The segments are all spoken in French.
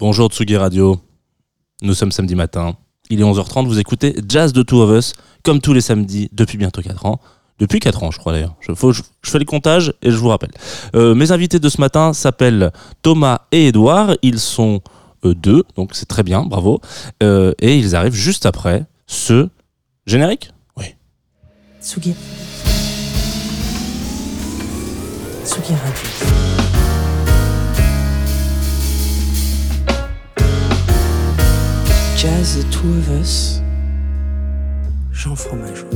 Bonjour Tsugi Radio. Nous sommes samedi matin. Il est 11h30. Vous écoutez Jazz de Two of Us, comme tous les samedis depuis bientôt 4 ans. Depuis 4 ans, je crois d'ailleurs. Je, faut- je- je fais les comptages et je vous rappelle. Euh, mes invités de ce matin s'appellent Thomas et Edouard. Ils sont euh, deux, donc c'est très bien, bravo. Euh, et ils arrivent juste après ce générique. Oui. Tsugi. Tsugi Radio. Jazz The Two of Us. Jean Fromageau.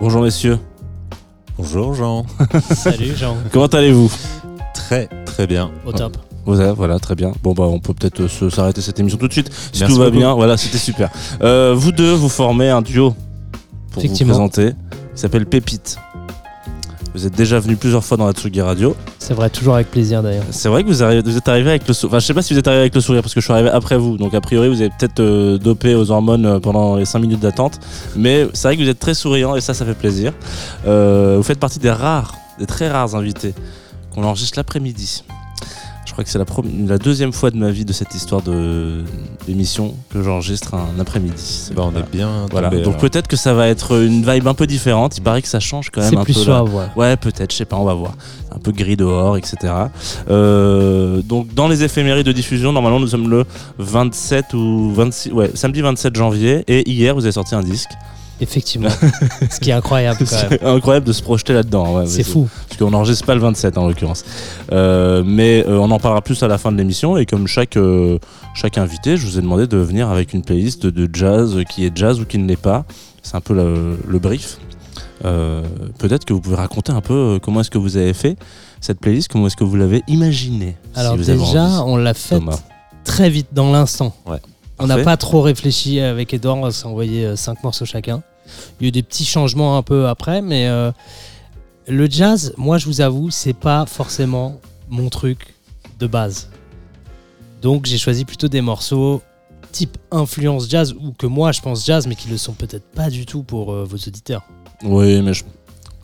Bonjour messieurs. Bonjour Jean. Salut Jean, Comment allez-vous? Très très bien. au top. Voilà, voilà, très bien. Bon bah on peut peut-être se- s'arrêter cette émission tout de suite si Merci tout va beaucoup. bien. Voilà, c'était super. Euh, vous deux, vous formez un duo pour vous présenter. Il s'appelle Pépite. Vous êtes déjà venu plusieurs fois dans la Tsugi Radio. C'est vrai, toujours avec plaisir d'ailleurs. C'est vrai que vous, arrivez- vous êtes arrivé avec le sourire. Enfin, je sais pas si vous êtes arrivé avec le sourire parce que je suis arrivé après vous. Donc a priori, vous avez peut-être euh, dopé aux hormones euh, pendant les 5 minutes d'attente. Mais c'est vrai que vous êtes très souriant et ça, ça fait plaisir. Euh, vous faites partie des rares, des très rares invités qu'on enregistre l'après-midi. Je crois que c'est la, deuxième fois de ma vie de cette histoire de d'émission que j'enregistre un après-midi. Bah, on est bien. Voilà. tombé, Donc peut-être que ça va être une vibe un peu différente. Il paraît que ça change quand même C'est un plus peu. suave, ouais. Ouais, peut-être, je sais pas, on va voir. Un peu gris dehors, etc. Euh, donc, dans les éphémérides de diffusion, normalement, nous sommes le 27 ou 26, ouais, samedi 27 janvier. Et hier, vous avez sorti un disque. Effectivement. Ce qui est incroyable. C'est incroyable de se projeter là-dedans. ouais, C'est fou. Parce qu'on n'enregistre pas le 27 en l'occurrence. Euh, mais euh, on en parlera plus à la fin de l'émission. Et comme chaque, euh, chaque invité, je vous ai demandé de venir avec une playlist de jazz qui est jazz ou qui ne l'est pas. C'est un peu le, le brief. Peut-être que vous pouvez raconter un peu comment est-ce que vous avez fait cette playlist, comment est-ce que vous l'avez imaginée. Alors déjà, on l'a fait Thomas. très vite dans l'instant. Ouais. On n'a pas trop réfléchi avec Edouard, on s'est envoyé euh, cinq morceaux chacun. Il y a eu des petits changements un peu après, mais euh, le jazz, moi je vous avoue, c'est pas forcément mon truc de base. Donc j'ai choisi plutôt des morceaux type influence jazz ou que moi je pense jazz, mais qui le sont peut-être pas du tout pour euh, vos auditeurs. Oui, mais je-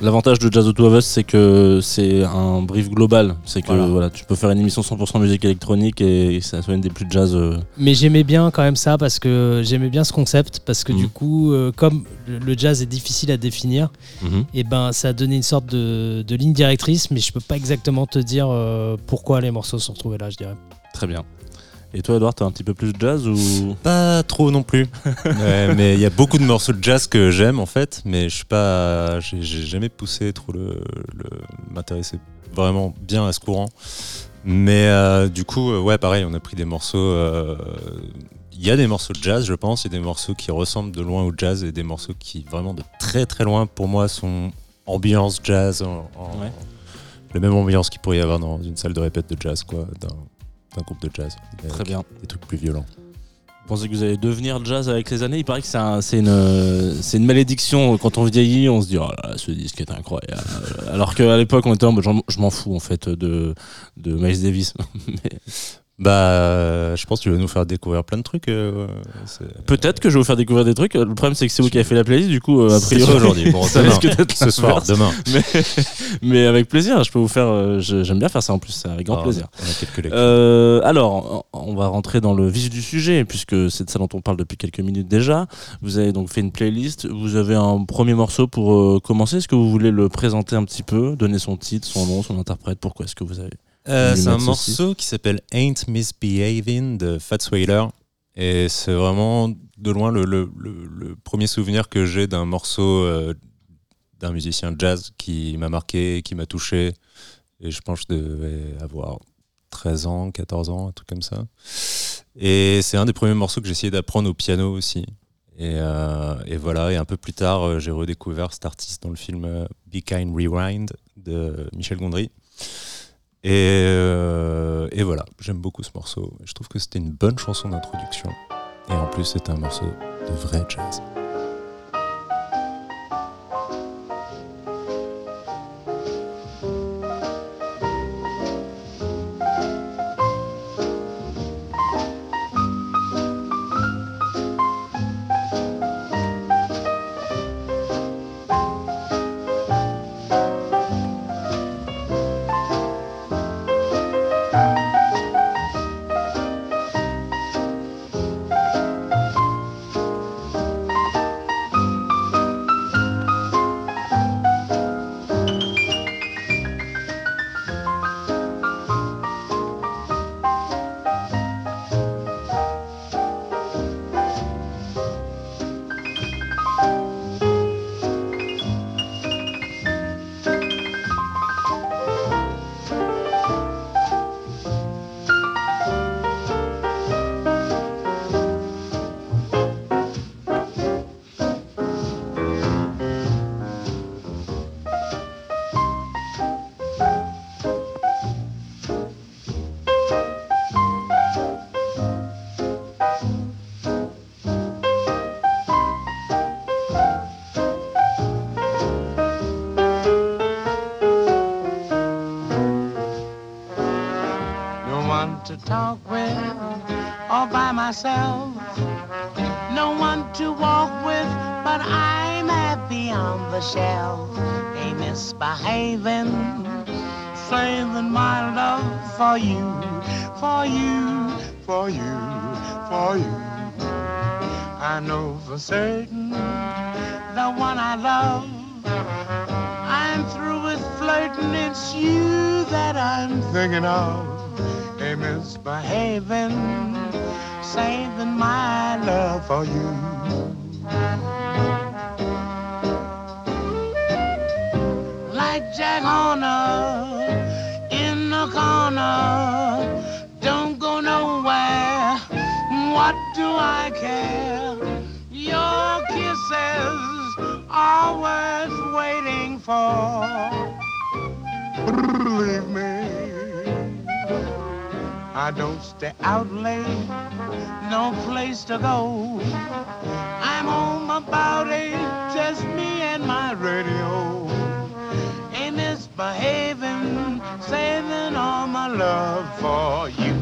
l'avantage de Jazz of Two of Us, c'est que c'est un brief global. C'est que Voilà. voilà. tu peux faire une émission 100% musique électronique et ça soit une des plus jazz. euh, Mais j'aimais bien quand même ça parce que j'aimais bien ce concept parce que Mhm. du coup, euh, comme le, jazz est difficile à définir, mhm. et ben ça a donné une sorte de, de ligne directrice, mais je peux pas exactement te dire euh, pourquoi les morceaux sont retrouvés là, je dirais. Très bien. Et toi, Edouard, t'as un petit peu plus de jazz ou? Pas trop non plus. Ouais, mais il y a beaucoup de morceaux de jazz que j'aime en fait, mais je suis pas. J'ai jamais poussé trop le, le- m'intéresser vraiment bien à ce courant. Mais euh, du coup, euh, ouais, pareil, on a pris des morceaux. euh, Il y a des morceaux de jazz, je pense, il y a des morceaux qui ressemblent de loin au jazz et des morceaux qui vraiment de très très loin pour moi sont ambiance jazz, en, en- Ouais. la même ambiance qu'il pourrait y avoir dans une salle de répète de jazz, quoi, d'un d'un groupe de jazz. Très Avec bien. Des trucs plus violents. Vous pensez que vous allez devenir jazz avec les années? Il paraît que c'est un- c'est une, euh, c'est une malédiction. Quand on vieillit, on se dit oh là ce disque est incroyable. Alors qu'à l'époque, on était en mode je m'en fous en fait de, de Miles Davis. Mais Bah, euh, je pense que tu vas nous faire découvrir plein de trucs. euh, c'est- Peut-être que je vais vous faire découvrir des trucs. Le problème, c'est que c'est vous qui avez fait la playlist. Du coup, euh, a priori, aujourd'hui. Bon, ça demain. risque d'être Ce soir, l'inverse. demain. Mais, mais avec plaisir, je peux vous faire. euh, je- J'aime bien faire ça en plus, c'est avec grand Ah, plaisir. On a quelques lectures. Euh, alors, on va rentrer dans le vif du sujet, puisque c'est de ça dont on parle depuis quelques minutes déjà. Vous avez donc fait une playlist. Vous avez un premier morceau pour euh, commencer. Est-ce que vous voulez le présenter un petit peu, donner son titre, son nom, son interprète? Pourquoi est-ce que vous avez Euh, c'est un morceau qui s'appelle Ain't Misbehaving de Fats Whaler. Et c'est vraiment de loin le, le- le- le premier souvenir que j'ai d'un morceau euh, d'un musicien jazz qui m'a marqué, qui m'a touché. Et je pense que je devais avoir 13 ans, 14 ans, un truc comme ça. Et c'est un des premiers morceaux que j'ai essayé d'apprendre au piano aussi. Et, euh, et voilà, et un peu plus tard, j'ai redécouvert cet artiste dans le film Be Kind Rewind de Michel Gondry. Et, euh, et voilà, j'aime beaucoup ce morceau. Je trouve que c'était une bonne chanson d'introduction. Et en plus, c'est un morceau de vrai jazz. For you, for you, for you, for you. I know for certain the one I love. I'm through with flirting, it's you that I'm thinking of. Hey, misbehaving, saving my love for you. Don't go nowhere. What do I care? Your kisses are worth waiting for. Believe me, I don't stay out late, no place to go. I'm home about eight, just me and my radio. Ain't misbehaving, saving all my love for you.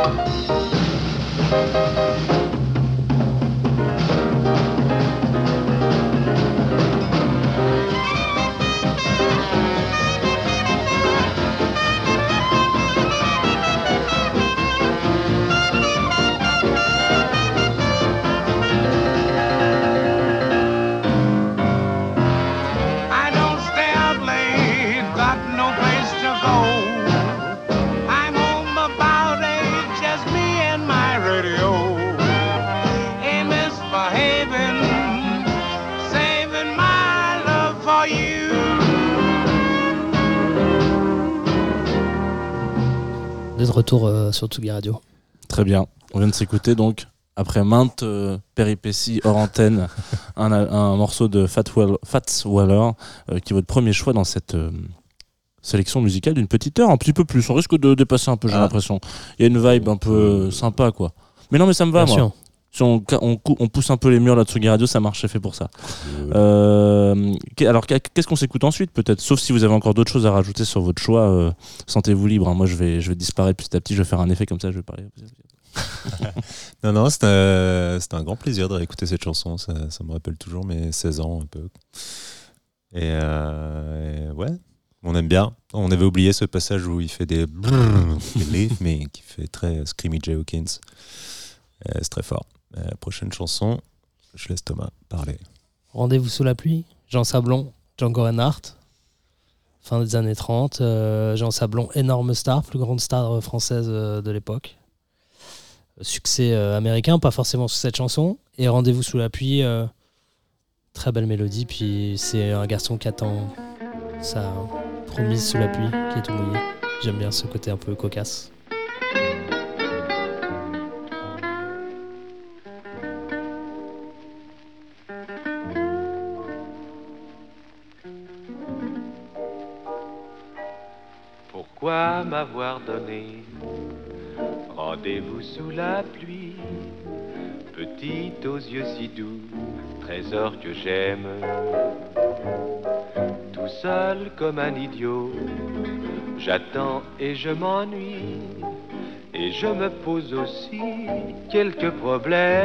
I sur Tsugi Radio. Très bien. On vient de s'écouter donc, après maintes euh, péripéties hors antenne, un, un morceau de Fat, Well- Fats Waller, euh, qui est votre premier choix dans cette euh, sélection musicale d'une petite heure, un petit peu plus. On risque de dépasser un peu, j'ai Ah. l'impression. Il y a une vibe un peu sympa, quoi. Mais non, mais ça me va, Bien moi. sûr. Si on, pousse un peu les murs là de Radio, ça marche, c'est fait pour ça. Euh, qu'est- alors, qu'est- qu'est-ce qu'on s'écoute ensuite, peut-être? Sauf si vous avez encore d'autres choses à rajouter sur votre choix, euh, sentez-vous libre. hein. Moi, je vais, je vais disparaître petit à petit, je vais faire un effet comme ça, je vais parler. Non, non, c'est un, grand plaisir de réécouter cette chanson. Ça, ça me rappelle toujours mes 16 ans un peu. Et, euh, et ouais, on aime bien. On avait oublié ce passage où il fait des me, qui fait très Screamy J. Hawkins. Euh, C'est très fort. Euh, prochaine chanson, je laisse Thomas parler. Rendez-vous sous la pluie, Jean Sablon, Django Reinhardt, fin des années 30. euh, Jean Sablon, énorme star, plus grande star euh, française de l'époque. Succès américain, pas forcément sur cette chanson. Et Rendez-vous sous la pluie, très belle mélodie. Puis c'est un garçon qui attend sa promise sous la pluie, qui est tout mouillé. J'aime bien ce côté un peu cocasse. M'avoir donné rendez-vous sous la pluie Petite aux yeux si doux, trésor que j'aime. Tout seul comme un idiot, j'attends et je m'ennuie. Et je me pose aussi quelques problèmes.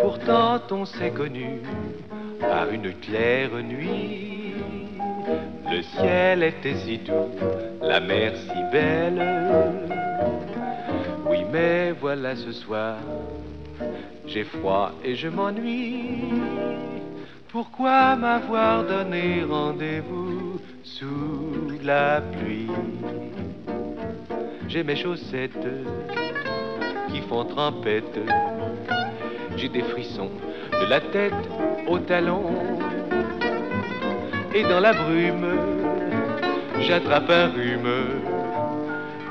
Pourtant on s'est connu par une claire nuit. Le ciel était si doux, la mer si belle. Oui, mais voilà ce soir, j'ai froid et je m'ennuie. Pourquoi m'avoir donné rendez-vous sous la pluie? J'ai mes chaussettes qui font trempette. J'ai des frissons de la tête aux talons. Et dans la brume, j'attrape un rhume.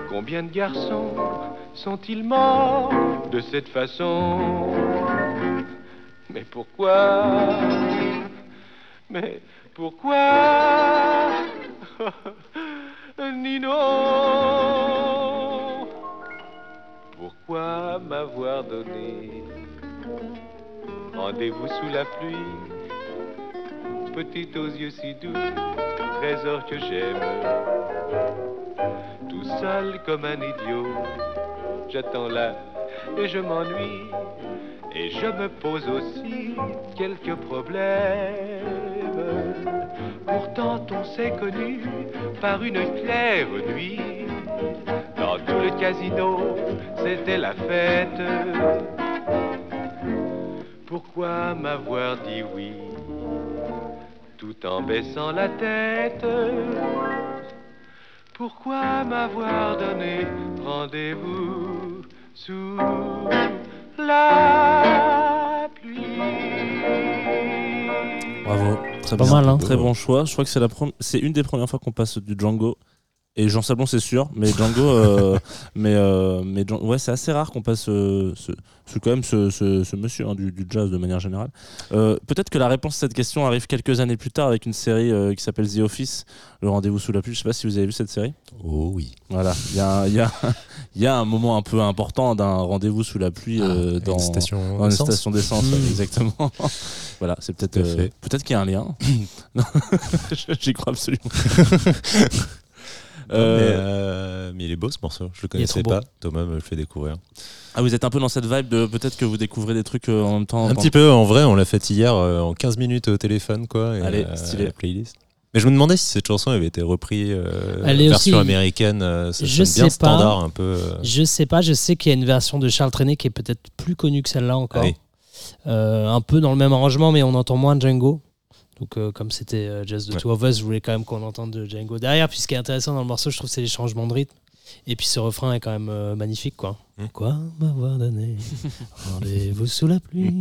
Combien de garçons sont-ils morts de cette façon? Mais pourquoi? Mais Pourquoi? Nino! Pourquoi m'avoir donné rendez-vous sous la pluie Petite aux yeux si doux, trésor que j'aime Tout seul comme un idiot, j'attends là et je m'ennuie et je me pose aussi quelques problèmes. Pourtant on s'est connu par une claire nuit. Dans tout le casino, c'était la fête. Pourquoi m'avoir dit oui? Tout en baissant la tête Pourquoi m'avoir donné rendez-vous sous la pluie? Bravo. Très Pas bien. mal, hein. Très bon choix. Je crois que c'est la prom- c'est une des premières fois qu'on passe du Django. Et Jean Sablon, c'est sûr, mais Django, euh, mais, euh, mais ouais, c'est assez rare qu'on passe euh, ce, ce- quand même ce, ce- ce monsieur hein, du, du jazz de manière générale. Peut-être que la réponse à cette question arrive quelques années plus tard avec une série qui s'appelle The Office, Le Rendez-vous sous la pluie. Je sais pas si vous avez vu cette série. Oh oui. Voilà, il y a, un- il y, a, il y a un moment un peu important d'un rendez-vous sous la pluie Ah, dans une station dans une essence. station d'essence, Mm. exactement. voilà, c'est peut-être peut-être qu'il y a un lien. Non, J'y crois absolument. Mais, Euh, euh, mais il est beau ce morceau, je le connaissais pas. beau. Thomas me le fait découvrir. ah, vous êtes un peu dans cette vibe de peut-être que vous découvrez des trucs euh, en même temps. Un petit peu, en vrai, on l'a fait hier euh, en 15 minutes au téléphone, quoi. et, Allez, euh, stylé. la playlist. Mais je me demandais si cette chanson avait été reprise euh, Elle est version aussi- américaine. euh, ça Je sonne bien sais pas. standard un peu. euh. Je sais pas, je sais qu'il y a une version de Charles Trenet qui est peut-être plus connue que celle-là encore. Ah oui. Euh, un peu dans le même arrangement, mais on entend moins Django. Donc, euh, comme c'était euh, Just the Ouais. Two of Us, je voulais quand même qu'on entende de Django derrière. Puis, ce qui est intéressant dans le morceau, je trouve, c'est les changements de rythme. Et puis, ce refrain est quand même euh, magnifique, quoi. Mm. Quoi m'avoir donné rendez-vous sous la pluie?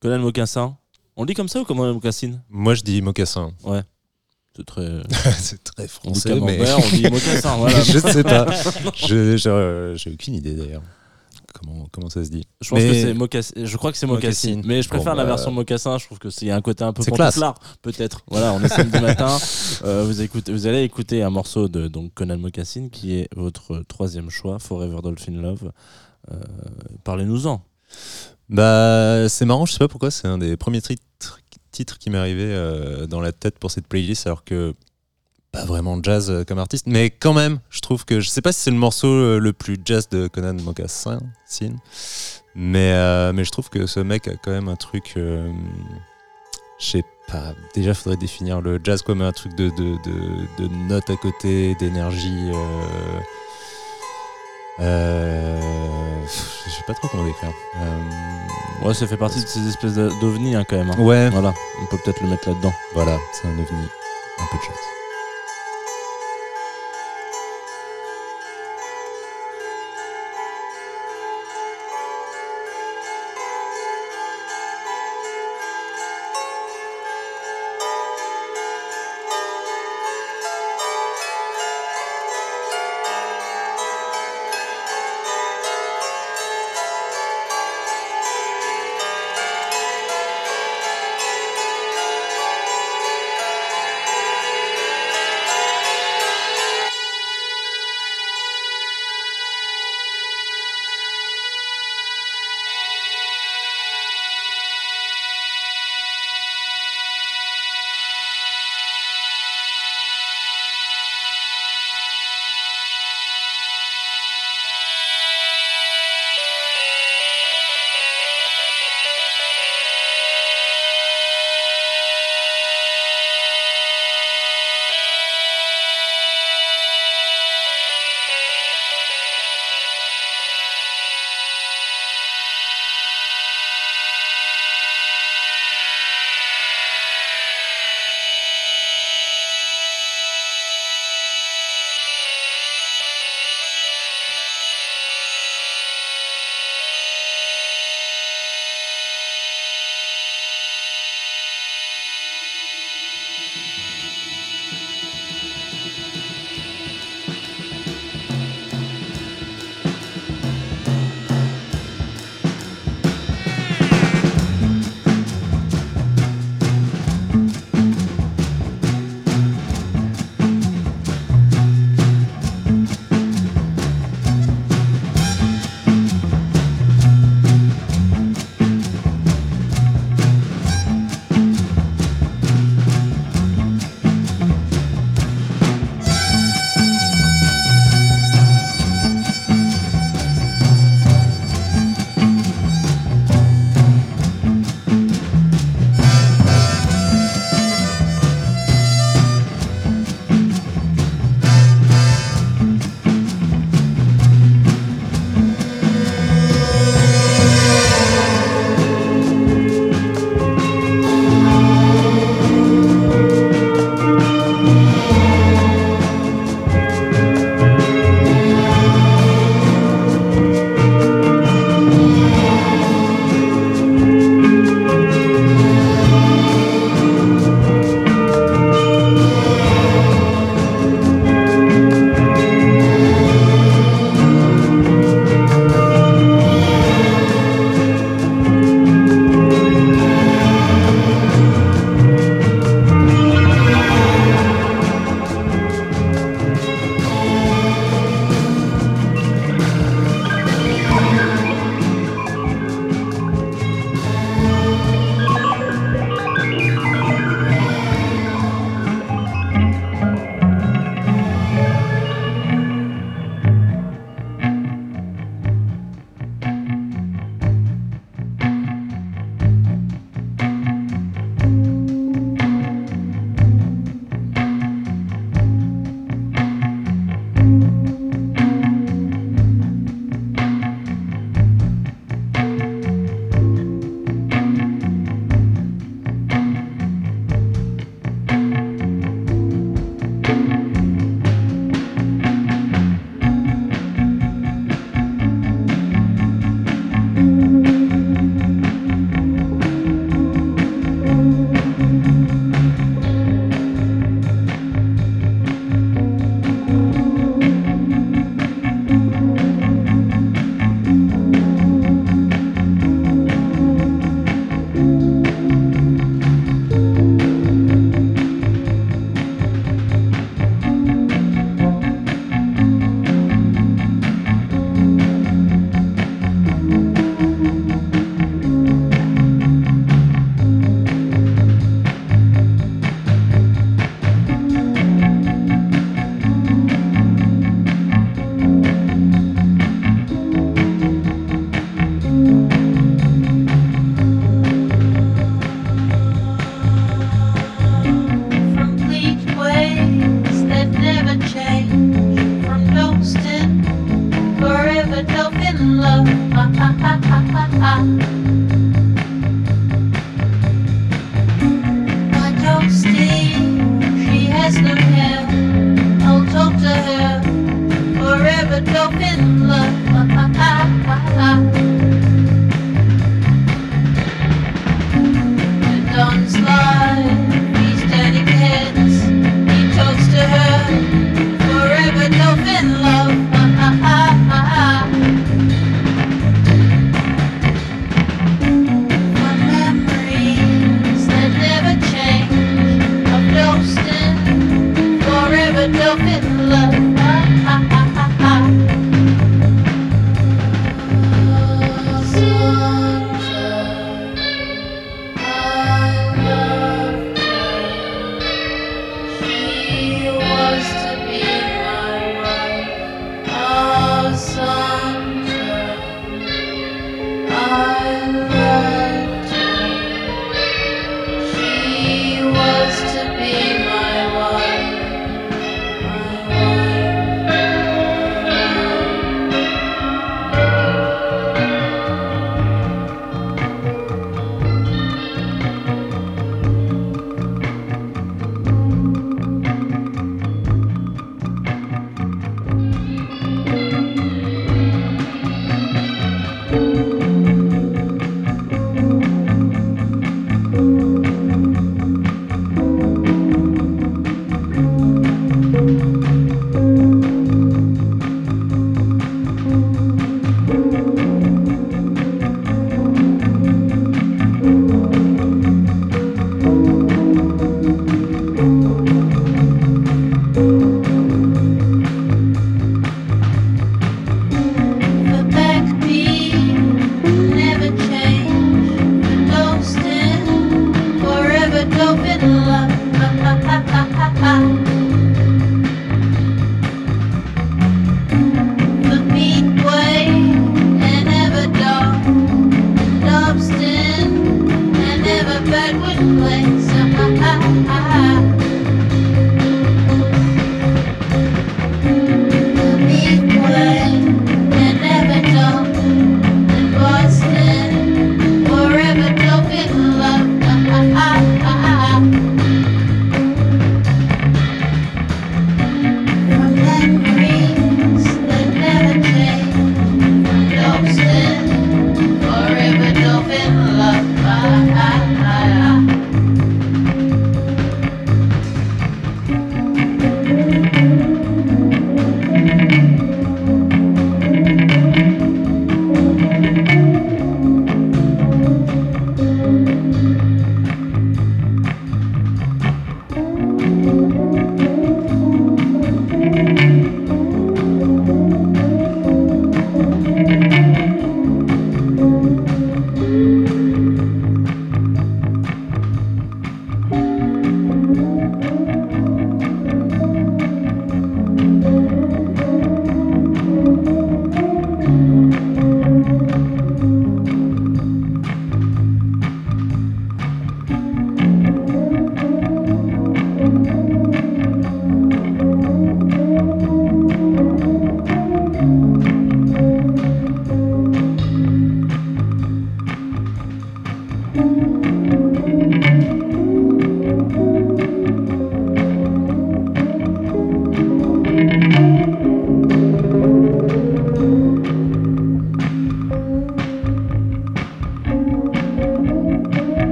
Conan Mocassin. On le dit comme ça ou comment Mocassin? Moi, je dis mocassin. C'est très. c'est très français, mais on dit Mocassin. Voilà. je sais pas. J'ai aucune idée d'ailleurs. Comment, comment ça se dit Je pense Mais- que c'est. Je crois que c'est mocassin. Mocassin. Mais je préfère Bon, la bah, version mocassin. Je trouve que c'est il y a un côté un peu pantouflard, peut-être. Voilà, on est samedi matin. Euh, vous écoutez, vous allez écouter un morceau de donc Conan Mocassin qui est votre troisième choix, Forever Dolphin Love. Euh, Parlez-nous-en. Bah, c'est marrant, je sais pas pourquoi, c'est un des premiers titres, titres qui m'est arrivé euh, dans la tête pour cette playlist, alors que pas vraiment jazz euh, comme artiste, mais quand même, je trouve que je sais pas si c'est le morceau euh, le plus jazz de Conan Mocassin, Sin, mais, euh, mais je trouve que ce mec a quand même un truc, euh, je sais pas, déjà faudrait définir le jazz comme un truc de, de, de, de notes à côté, d'énergie. Euh, je sais pas trop comment décrire. Ouais, ça fait partie de ces espèces d'ovnis hein, quand même. hein. Ouais, Voilà, on peut peut-être le mettre là-dedans. voilà, c'est un ovni. Un peu de jazz.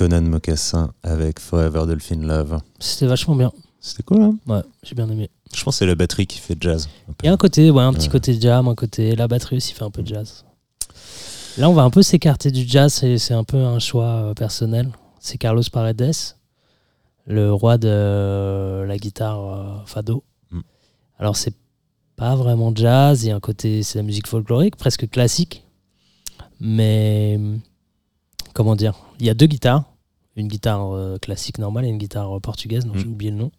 Conan Mocassin avec Forever Dolphin Love. C'était vachement bien. C'était cool, hein? Ouais, j'ai bien aimé. Je pense que c'est la batterie qui fait jazz. Il y a un côté, ouais, un petit Ouais. côté jam, un côté. La batterie aussi fait un peu de jazz. Là, on va un peu s'écarter du jazz, c'est un peu un choix euh, personnel. C'est Carlos Paredes, le roi de euh, la guitare euh, fado. Mm. Alors, c'est pas vraiment jazz, il y a un côté, c'est la musique folklorique, presque classique. Mais, comment dire Il y a deux guitares. Une guitare euh, classique normale et une guitare euh, portugaise, dont Mm. j'ai oublié le nom.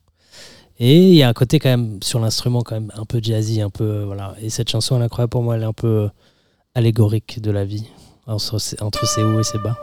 Et il y a un côté quand même sur l'instrument quand même un peu jazzy, un peu euh, voilà. Et cette chanson, elle est incroyable pour moi, elle est un peu allégorique de la vie entre ses hauts et ses bas.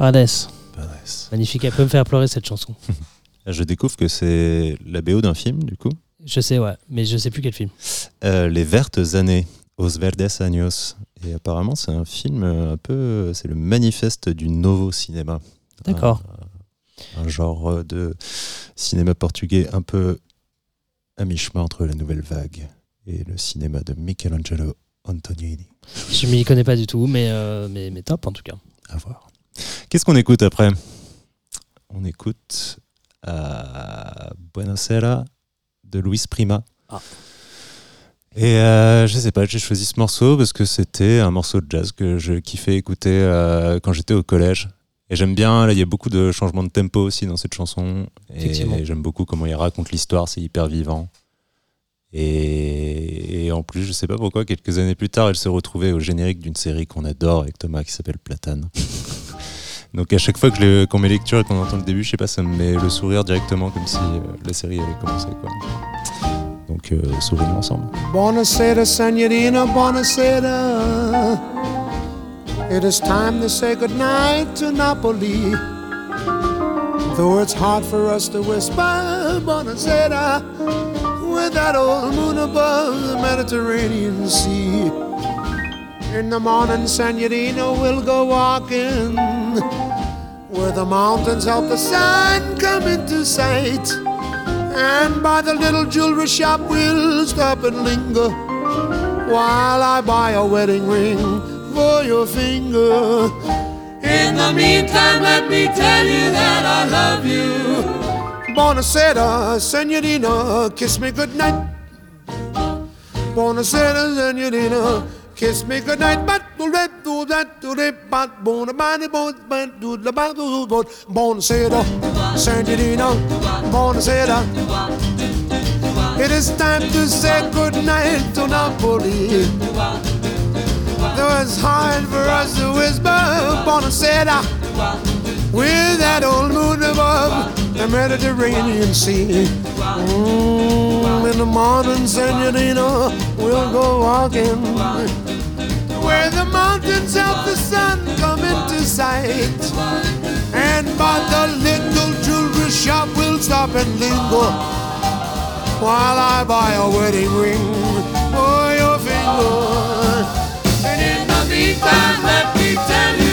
Paradis. Paredes. Magnifique, elle peut me faire pleurer cette chanson. Je découvre que c'est la BO d'un film, du coup. Je sais, ouais, mais je sais plus quel film. Euh, Les Vertes Années, Os Verdes Años. Et apparemment, c'est un film euh, un peu. C'est le manifeste du nouveau cinéma. D'accord. Un, un genre de cinéma portugais un peu à mi-chemin entre la nouvelle vague et le cinéma de Michelangelo Antonioni. Je m'y connais pas du tout, mais, euh, mais, mais top en tout cas. À voir. Qu'est-ce qu'on écoute après? On écoute euh, Buenasera de Luis Prima. Ah. Et euh, je sais pas, j'ai choisi ce morceau parce que c'était un morceau de jazz que je kiffais écouter euh, quand j'étais au collège. Et j'aime bien, là il y a beaucoup de changements de tempo aussi dans cette chanson. Et j'aime beaucoup comment il raconte l'histoire, c'est hyper vivant. Et, et en plus, je sais pas pourquoi, quelques années plus tard, elle se retrouvait au générique d'une série qu'on adore avec Thomas qui s'appelle Platane. Donc à chaque fois que qu'on met lecture et qu'on entend le début, je sais pas, ça me met le sourire directement comme si euh, la série avait commencé. Quoi. Donc euh, sourions ensemble. Buonasera, senorina, buonasera. It is time to say goodnight to Napoli. Though it's hard for us to whisper, buonasera, with that old moon above the Mediterranean Sea. In the morning, senorina, we'll go walking. Where the mountains help the sun come into sight. And by the little jewelry shop we'll stop and linger. While I buy a wedding ring for your finger. In the meantime let me tell you that I love you. Buonasera, senorina, kiss me goodnight. Buonasera, senorina, kiss me goodnight But do that, do that, do that, but Buona bani, bon, ban, do the ban, do, do, Buonasera, senorina, buonasera It is time to say goodnight to Napoli. Though it's hard for us to whisper Buonasera With that old moon above the Mediterranean Sea. Mm, In the morning, senorina, we'll go walking Where the mountains help the sun come into sight. And by the little jewelry shop we'll stop and linger While I buy a wedding ring for your finger. And in the meantime let me tell you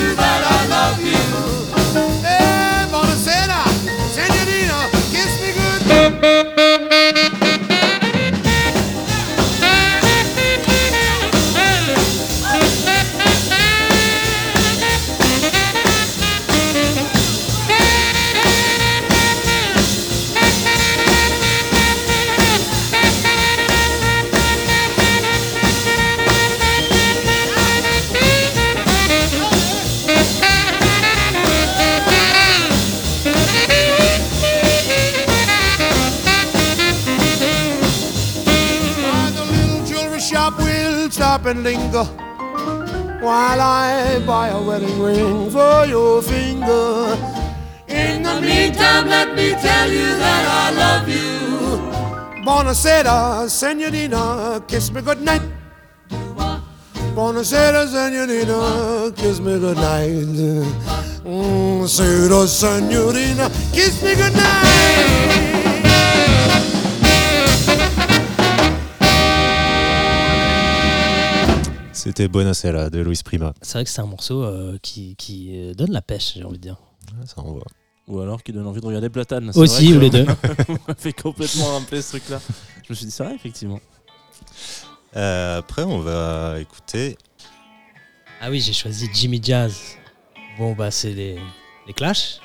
and linger While I buy a wedding ring for your finger. In the meantime let me tell you that I love you. Buonasera, senorina, kiss me goodnight. Buonasera, senorina, kiss me goodnight. Mm, senorina, kiss me goodnight C'était Buonasera de Luis Prima. C'est vrai que c'est un morceau euh, qui, qui euh, donne la pêche, j'ai envie de dire. Ouais, ça envoie. Ou alors qui donne envie de regarder Platane. C'est Aussi, vrai ou les deux. On m'a fait complètement rappeler ce truc-là. Je me suis dit, c'est vrai, effectivement. Euh, après, on va écouter. Ah oui, j'ai choisi Jimmy Jazz. Bon, bah, c'est les, les Clash.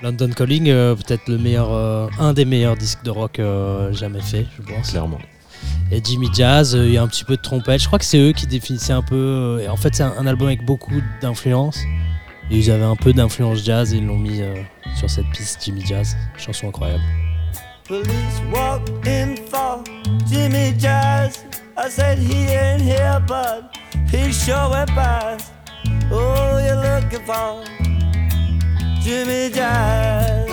London Calling, euh, peut-être le meilleur, euh, un des meilleurs disques de rock euh, jamais fait, je pense. Clairement. Et Jimmy Jazz, euh, il y a un petit peu de trompette. Je crois que c'est eux qui définissaient un peu. euh, en fait, c'est un, album avec beaucoup d'influence. Et ils avaient un peu d'influence jazz et ils l'ont mis euh, sur cette piste Jimmy Jazz. Chanson incroyable. Police walked in Jimmy Jazz. I said he ain't here, but he sure past. Oh, you're looking for? Jimmy Jazz.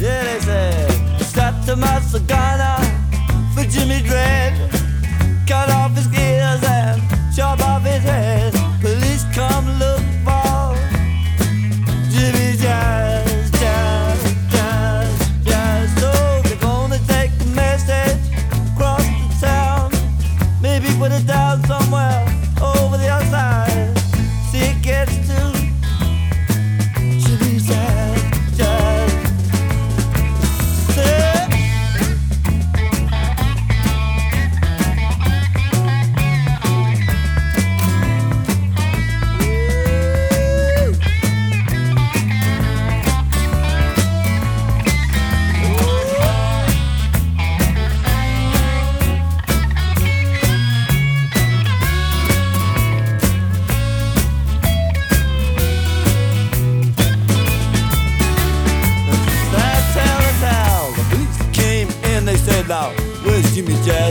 Yeah, they said, strapped to for Jimmy Dread. Cut off his ears and chop off his head. Police come look.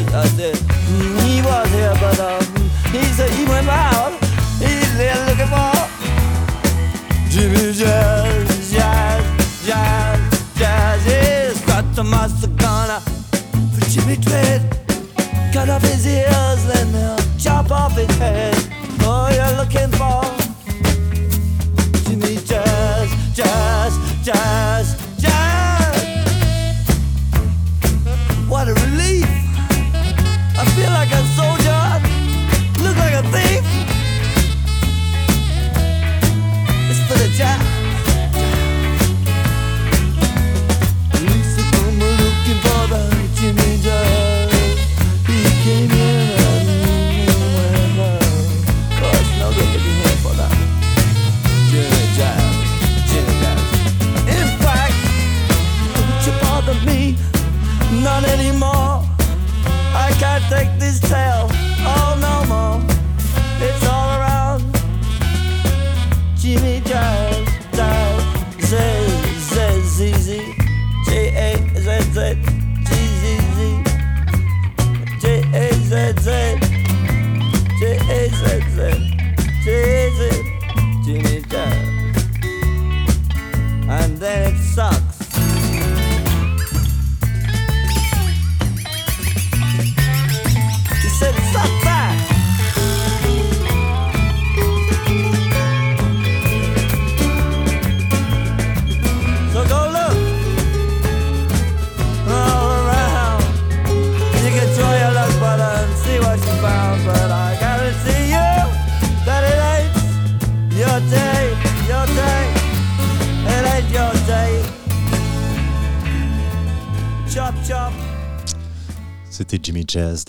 I said, mm, he was here, but um, he said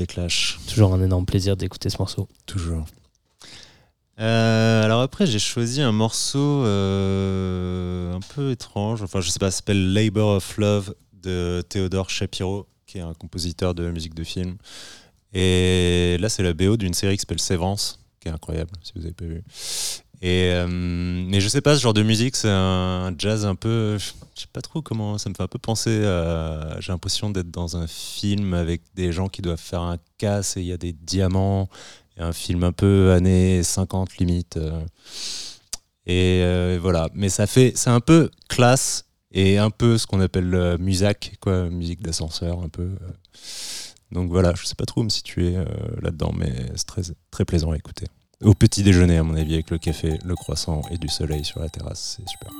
des Clash. Toujours un énorme plaisir d'écouter ce morceau. Toujours. Euh, alors après, j'ai choisi un morceau euh, un peu étrange. Enfin, je sais pas, ça s'appelle Labor of Love de Théodore Shapiro, qui est un compositeur de musique de film. Et là, c'est la BO d'une série qui s'appelle Sévrance, qui est incroyable, si vous avez pas vu. Euh, mais je sais pas, ce genre de musique, c'est un jazz un peu. Je sais pas trop comment. Ça me fait un peu penser. J'ai l'impression d'être dans un film avec des gens qui doivent faire un casse et il y a des diamants un film un peu années 50 limite. euh. Et euh, voilà. Mais ça fait. C'est un peu classe et un peu ce qu'on appelle euh, musac, quoi, musique d'ascenseur, un peu. Donc voilà, je sais pas trop où me situer là-dedans, mais c'est très, très plaisant à écouter. Au petit déjeuner, à mon avis, avec le café, le croissant et du soleil sur la terrasse, c'est super.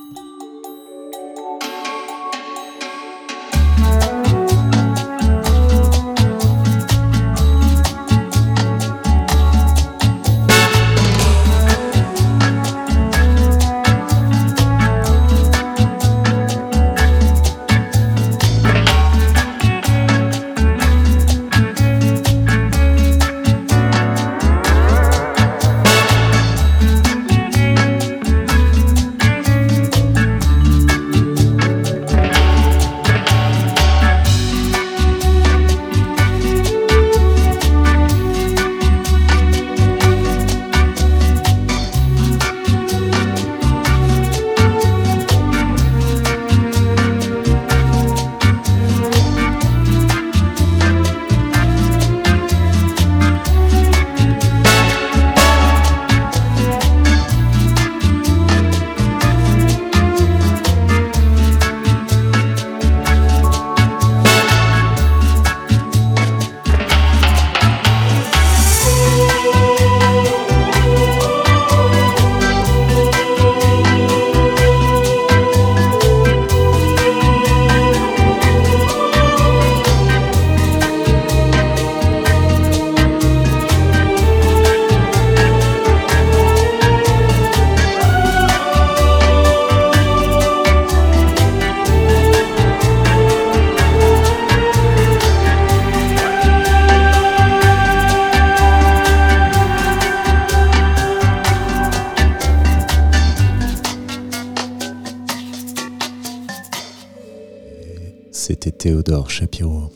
Théodore Shapiro.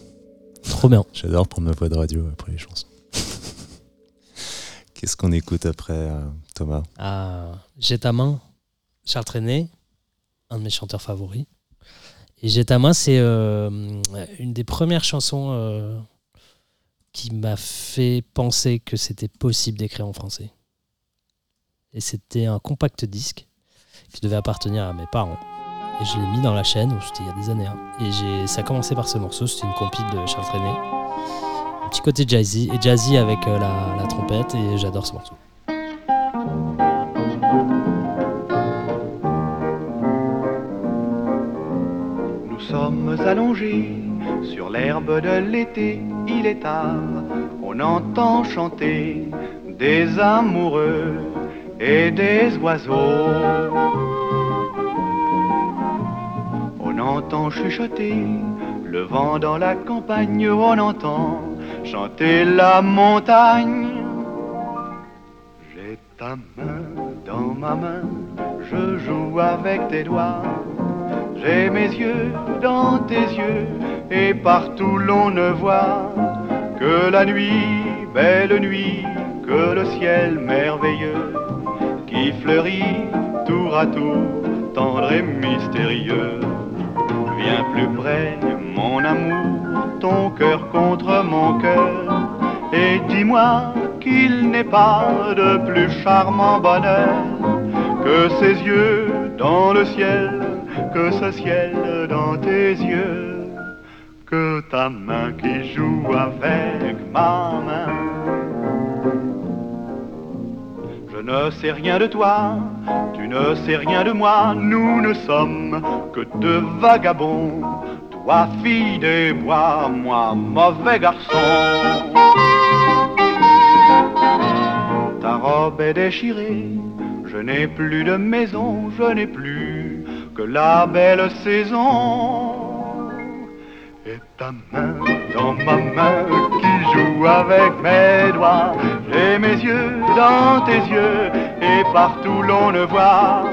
Trop bien. J'adore prendre ma voix de radio après les chansons. Qu'est-ce qu'on écoute après, euh, Thomas? Ah, J'ai ta main, Charles Trenet, un de mes chanteurs favoris. Et J'ai ta main, c'est euh, une des premières chansons euh, qui m'a fait penser que c'était possible d'écrire en français. Et c'était un compact disque qui devait appartenir à mes parents. Et je l'ai mis dans la chaîne, c'était il y a des années. hein. Et ça a commencé par ce morceau, c'était une compile de Charles Trenet. Un petit côté jazzy, et jazzy avec euh, la trompette, et j'adore ce morceau. Nous sommes allongés sur l'herbe de l'été, il est tard, on entend chanter des amoureux et des oiseaux. On entend chuchoter le vent dans la campagne, on entend chanter la montagne. J'ai ta main dans ma main, je joue avec tes doigts. J'ai mes yeux dans tes yeux et partout l'on ne voit que la nuit, belle nuit, que le ciel merveilleux qui fleurit tour à tour, tendre et mystérieux. Viens plus près, mon amour, ton cœur contre mon cœur, et dis-moi qu'il n'est pas de plus charmant bonheur que ces yeux dans le ciel, que ce ciel dans tes yeux, que ta main qui joue avec ma main. Ne sais rien de toi, tu ne sais rien de moi, nous ne sommes que deux vagabonds, toi fille des bois, moi mauvais garçon. Ta robe est déchirée, je n'ai plus de maison, je n'ai plus que la belle saison. Et ta main dans ma main qui joue avec mes doigts. J'ai mes yeux dans tes yeux et partout l'on ne voit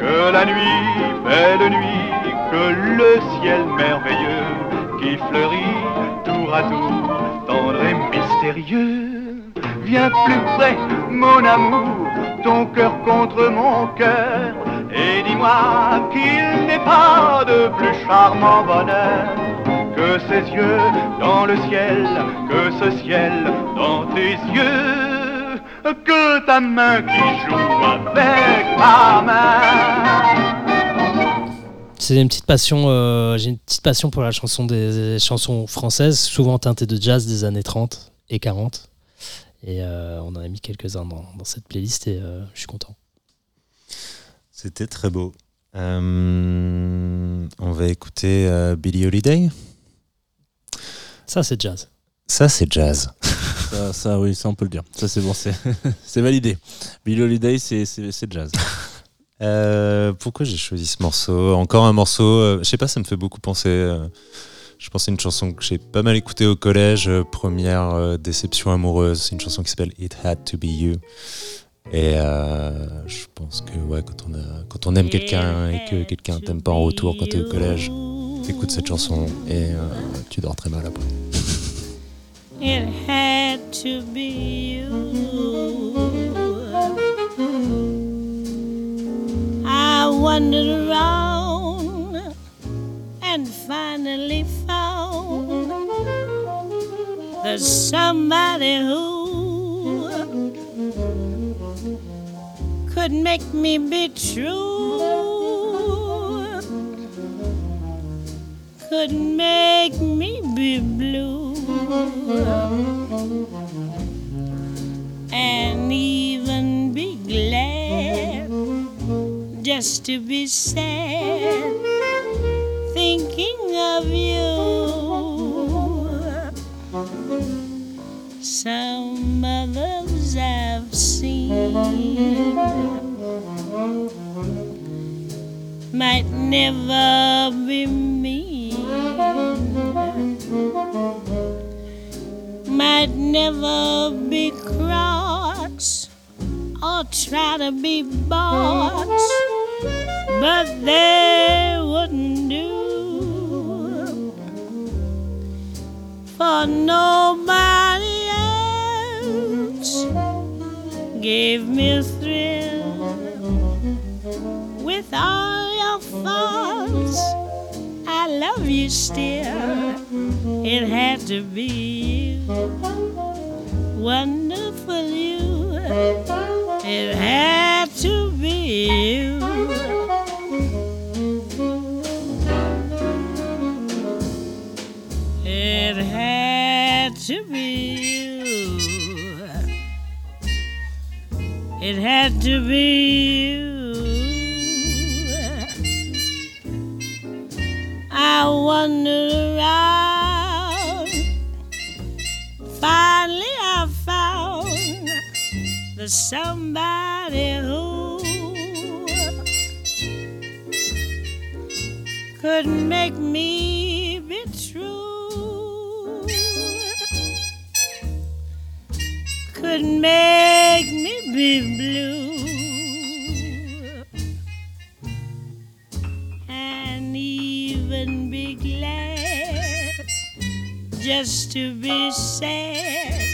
que la nuit, belle nuit, que le ciel merveilleux qui fleurit tour à tour, tendre et mystérieux. Viens plus près, mon amour, ton cœur contre mon cœur, et dis-moi qu'il n'est pas de plus charmant bonheur que ces yeux dans le ciel, que ce ciel dans tes yeux, que ta main qui joue avec ma main. C'est une petite passion, euh, j'ai une petite passion pour la chanson des, des chansons françaises, souvent teintées de jazz des années 30 et 40. Et euh, on en a mis quelques-uns dans, dans cette playlist et euh, je suis content. C'était très beau. Euh, on va écouter euh, Billie Holiday. Ça, c'est jazz. Ça, c'est jazz. Ça, ça, oui, ça on peut le dire. Ça c'est bon, c'est validé. Billie Holiday, c'est c'est- c'est jazz. Euh, pourquoi j'ai choisi ce morceau? Encore un morceau, euh, je sais pas, ça me fait beaucoup penser. euh, je pense c'est une chanson que j'ai pas mal écoutée au collège, euh, première euh, déception amoureuse. C'est une chanson qui s'appelle It Had to Be You. Et euh, je pense que ouais, quand, on a, quand on aime quelqu'un et que quelqu'un t'aime pas en retour quand t'es au collège, écoute cette chanson et euh, tu dors très mal après. It had to be you. I wandered around and finally found there's somebody who could make me be true, could make me be blue and even be glad just to be sad thinking of you. Some others I've seen might never be mean might never be cross or try to be boss, but they wouldn't do for nobody else gave me a thrill with all your faults. I love you still. It had to be. Wonderful you. It had to be you. It had to be you. It had to be you. I wandered around. Finally, I found the somebody who could make me be true. Could make me be blue. Just to be sad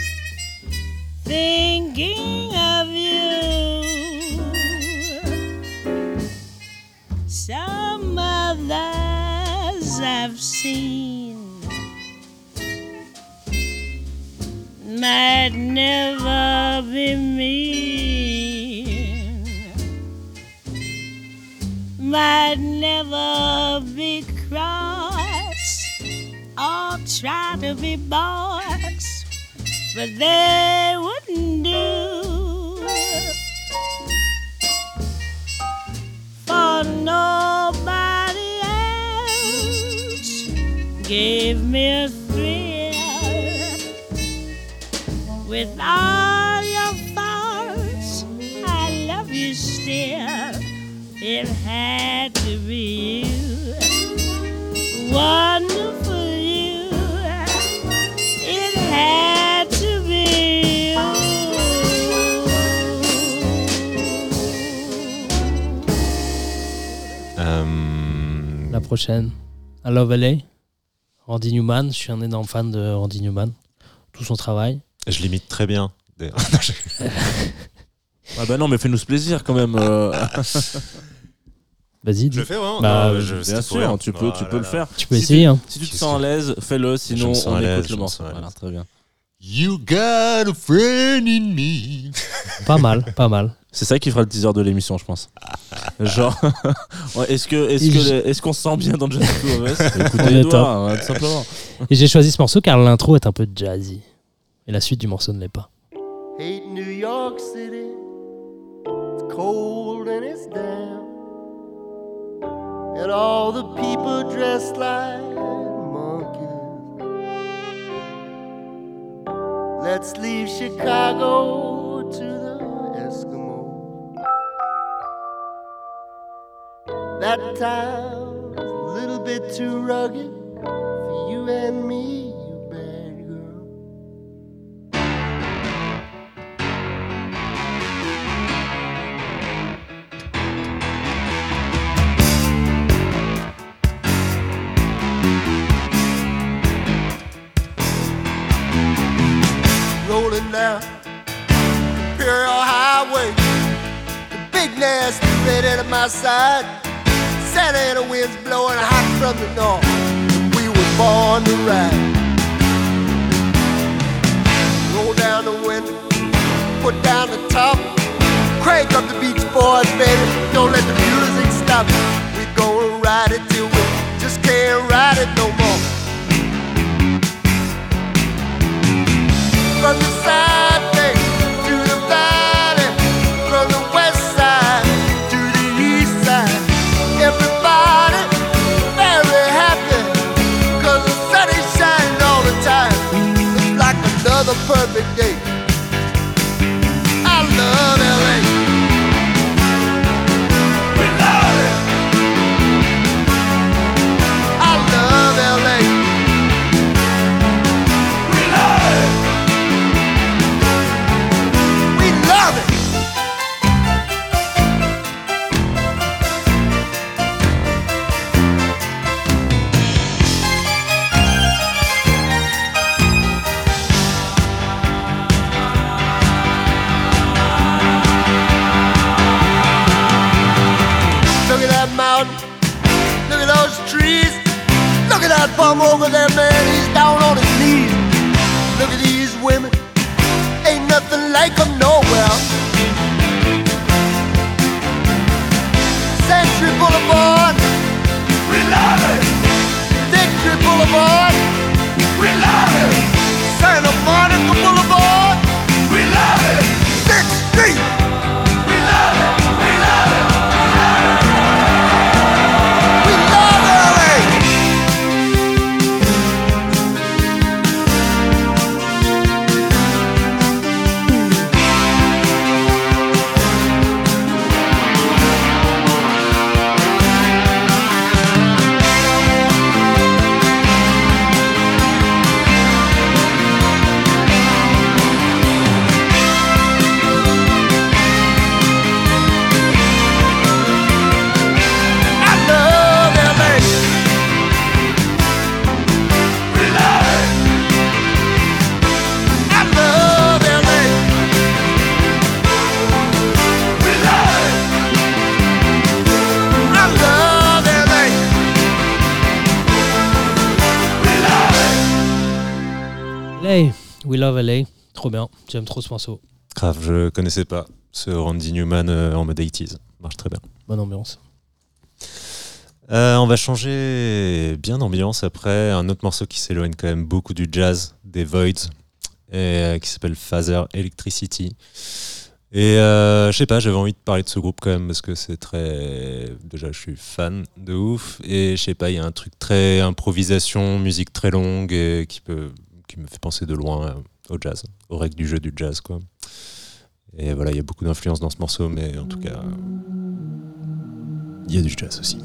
thinking of you. Some others I've seen might never be mean, might never be try to be boss, but they wouldn't do. For nobody else gave me a thrill with all your faults. I love you still. It had to be you, wonderful prochaine, I Love LA, Randy Newman. Je suis un énorme fan de Randy Newman. Tout son travail. je l'imite très bien. Ah bah non, mais fais-nous ce plaisir quand même. euh. Vas-y, je le fais vraiment Bah, Non, je- Bien sûr, rien. tu peux, Oh tu là peux le là. faire. tu peux si essayer. Tu, hein. si tu te sens à l'aise, fais-le, sinon on à écoute le morceau. à. Voilà, très bien. You got a friend in me. Pas mal, pas mal. C'est ça qui fera le teaser de l'émission, je pense. Genre, est-ce que, est-ce que, les- est-ce qu'on se sent bien dans Just Two of Us On Écoutez est les top. doigts, hein, tout simplement. Et j'ai choisi ce morceau car l'intro est un peu jazzy. Et la suite du morceau ne l'est pas. hate New York City. It's cold and it's damp. And all the people dressed like Let's leave Chicago to the Eskimos. That town's a little bit too rugged for you and me, Imperial Highway. The big nasty redhead at my side. Santa Ana winds blowing hot from the north. We were born to ride. Roll down the window, put down the top. Crank up the Beach Boys, baby. Don't let the music stop. We gonna ride it till we just can't ride it no more. Perfect. We Love LA. Trop bien, j'aime trop ce morceau. Grave, je connaissais pas ce Randy Newman euh, en mode 80s. Marche très bien. Bonne ambiance. Euh, on va changer bien d'ambiance après. Un autre morceau qui s'éloigne quand même beaucoup du jazz, des Voids, et, euh, qui s'appelle Phaser Electricity. Et euh, je sais pas, j'avais envie de parler de ce groupe quand même parce que c'est très. Déjà, je suis fan de ouf. Et je sais pas, il y a un truc très improvisation, musique très longue et qui, peut, qui me fait penser de loin euh, au jazz, aux règles du jeu du jazz, quoi. Et voilà, il y a beaucoup d'influence dans ce morceau, mais en tout cas, il y a du jazz aussi.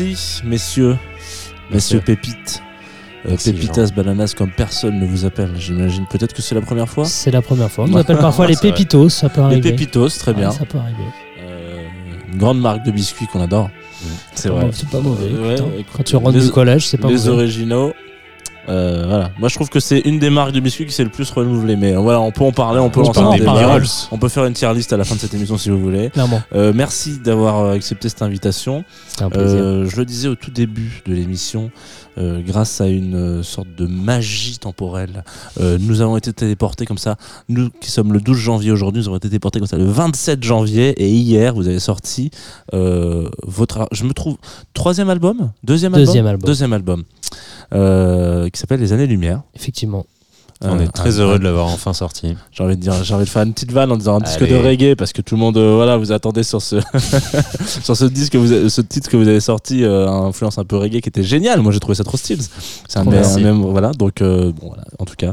Merci, messieurs. Messieurs Pépites. Euh, Merci, Pépitas Bananas comme personne ne vous appelle, j'imagine. Peut-être que c'est la première fois. C'est la première fois. On nous appelle parfois les pépitos, ça peut Les arriver. Pépitos, très bien. Ouais, ça peut arriver. Euh, une grande marque de biscuits qu'on adore. C'est vrai. C'est pas mauvais. Euh, ouais, écoute, Quand tu rentres les- du collège, c'est pas les mauvais. originaux. Euh, voilà. Moi, je trouve que c'est une des marques de biscuits qui s'est le plus renouvelée. Mais euh, voilà, on peut en parler, on peut lancer un débat. parler. On peut faire une tier list à la fin de cette émission si vous voulez. Euh, merci d'avoir accepté cette invitation. Un plaisir. Je le disais au tout début de l'émission, grâce à une sorte de magie temporelle, nous avons été téléportés comme ça. Nous qui sommes le 12 janvier aujourd'hui, nous avons été téléportés comme ça le 27 janvier. Et hier, vous avez sorti votre, je me trouve, troisième album, deuxième album, Deuxième album. deuxième album, qui s'appelle Les Années Lumière. Effectivement. On Euh, est très un- heureux de l'avoir enfin sorti. J'ai envie de dire, j'ai envie de faire une petite vanne en disant un disque de reggae parce que tout le monde, euh, voilà, vous attendez sur ce sur ce disque, que vous ce titre que vous avez sorti, euh, influence un peu reggae qui était génial. Moi, j'ai trouvé ça trop stylé. C'est un, même, voilà. Donc, euh, bon, voilà. En tout cas, euh,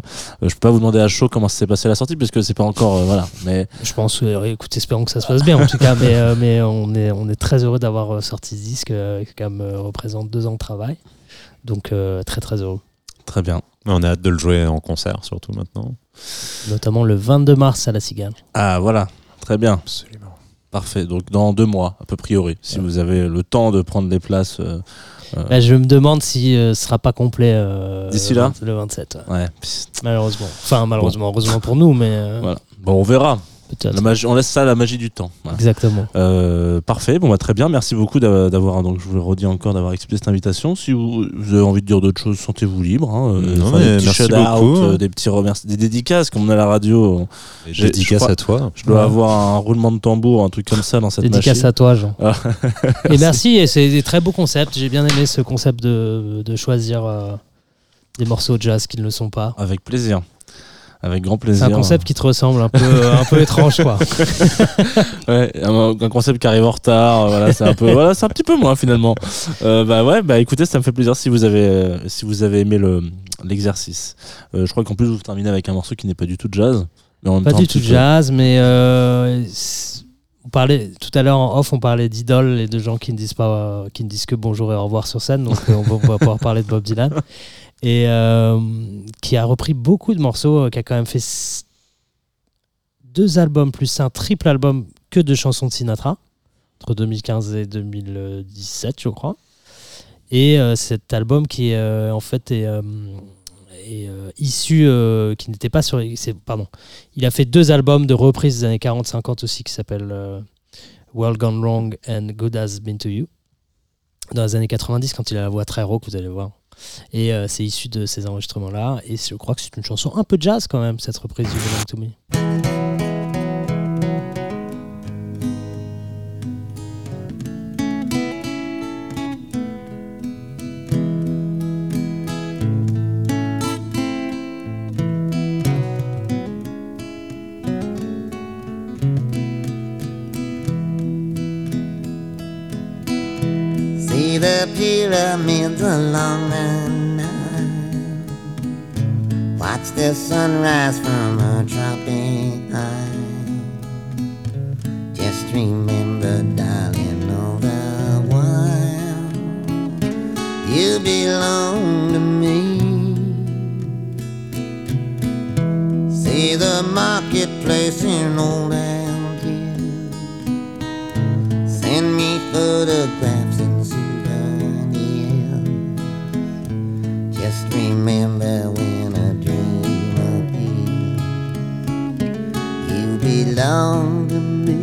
je peux pas vous demander à chaud comment ça s'est passé la sortie puisque c'est pas encore, euh, voilà. Mais Je pense, euh, écoute, espérons que ça se passe bien en tout cas, mais, euh, mais on, est, on est très heureux d'avoir euh, sorti ce disque euh, qui quand même euh, représente deux ans de travail. Donc euh, très très heureux. très bien. On a hâte de le jouer en concert, surtout maintenant. Notamment le 22 mars à la Cigale. Ah, voilà, très bien, Absolument. parfait. Donc, dans deux mois, à peu priori, si vous avez le temps de prendre les places. euh, Bah, je me demande si euh, ce sera pas complet euh, D'ici le là 20 le 27. ouais. Malheureusement. Enfin, malheureusement, heureusement pour nous, mais euh, Voilà. Bon, on verra. Peut-être. La magie- on laisse ça à la magie du temps. Voilà. Exactement. Euh, parfait, bon bah très bien, merci beaucoup d'a- d'avoir, donc je vous le redis encore, d'avoir accepté cette invitation. Si vous, vous avez envie de dire d'autres choses, sentez-vous libre. Hein, euh, Non, mais des petits merci shout-out, beaucoup. euh, des petits remerciements, des dédicaces comme on a à la radio. Dédicace je crois- à toi. Je dois Ouais. avoir un roulement de tambour, un truc comme ça dans cette Dédicace machine. à toi, Jean. Ah. et merci, et c'est des très beaux concepts. J'ai bien aimé ce concept de, de choisir euh, des morceaux de jazz qui ne le sont pas. Avec plaisir, avec grand C'est plaisir. un concept qui te ressemble un peu, un peu étrange, quoi. Ouais, un, un concept qui arrive en retard, euh, voilà, c'est un peu, voilà, c'est un petit peu moins finalement. Euh, bah ouais, bah écoutez, ça me fait plaisir si vous avez, euh, si vous avez aimé le l'exercice. Euh, je crois qu'en plus vous terminez avec un morceau qui n'est pas du tout jazz, mais en même Pas temps du tout peu- jazz, mais euh, c'est- on parlait tout à l'heure en off, on parlait d'idoles et de gens qui ne disent pas, euh, qui ne disent que bonjour et au revoir sur scène. Donc euh, on va pouvoir parler de Bob Dylan et euh, qui a repris beaucoup de morceaux, euh, qui a quand même fait deux albums plus un triple album que de chansons de Sinatra entre 2015 et 2017, je crois. Et euh, cet album qui euh, en fait est, issu, qui n'était pas sur, pardon, il a fait deux albums de reprises des années 40-50 aussi qui s'appellent World Gone Wrong and Good Has Been to You. Dans les années 90, quand il a la voix très rauque, vous allez voir. Et euh, c'est issu de ces enregistrements-là. Et je crois que c'est une chanson un peu jazz quand même, cette reprise du Belong to Me. The pyramids along the Nile. Watch the sunrise from a tropic high. Just remember, darling, all the while you belong to me. See the marketplace in old Algiers. Send me photographs Just remember when I dream appears, you belong to me.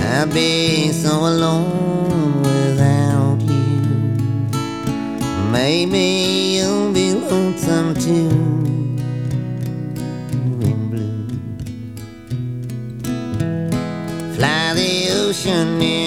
I'd be so alone without you. Maybe you'll be lonesome too. Fly the ocean in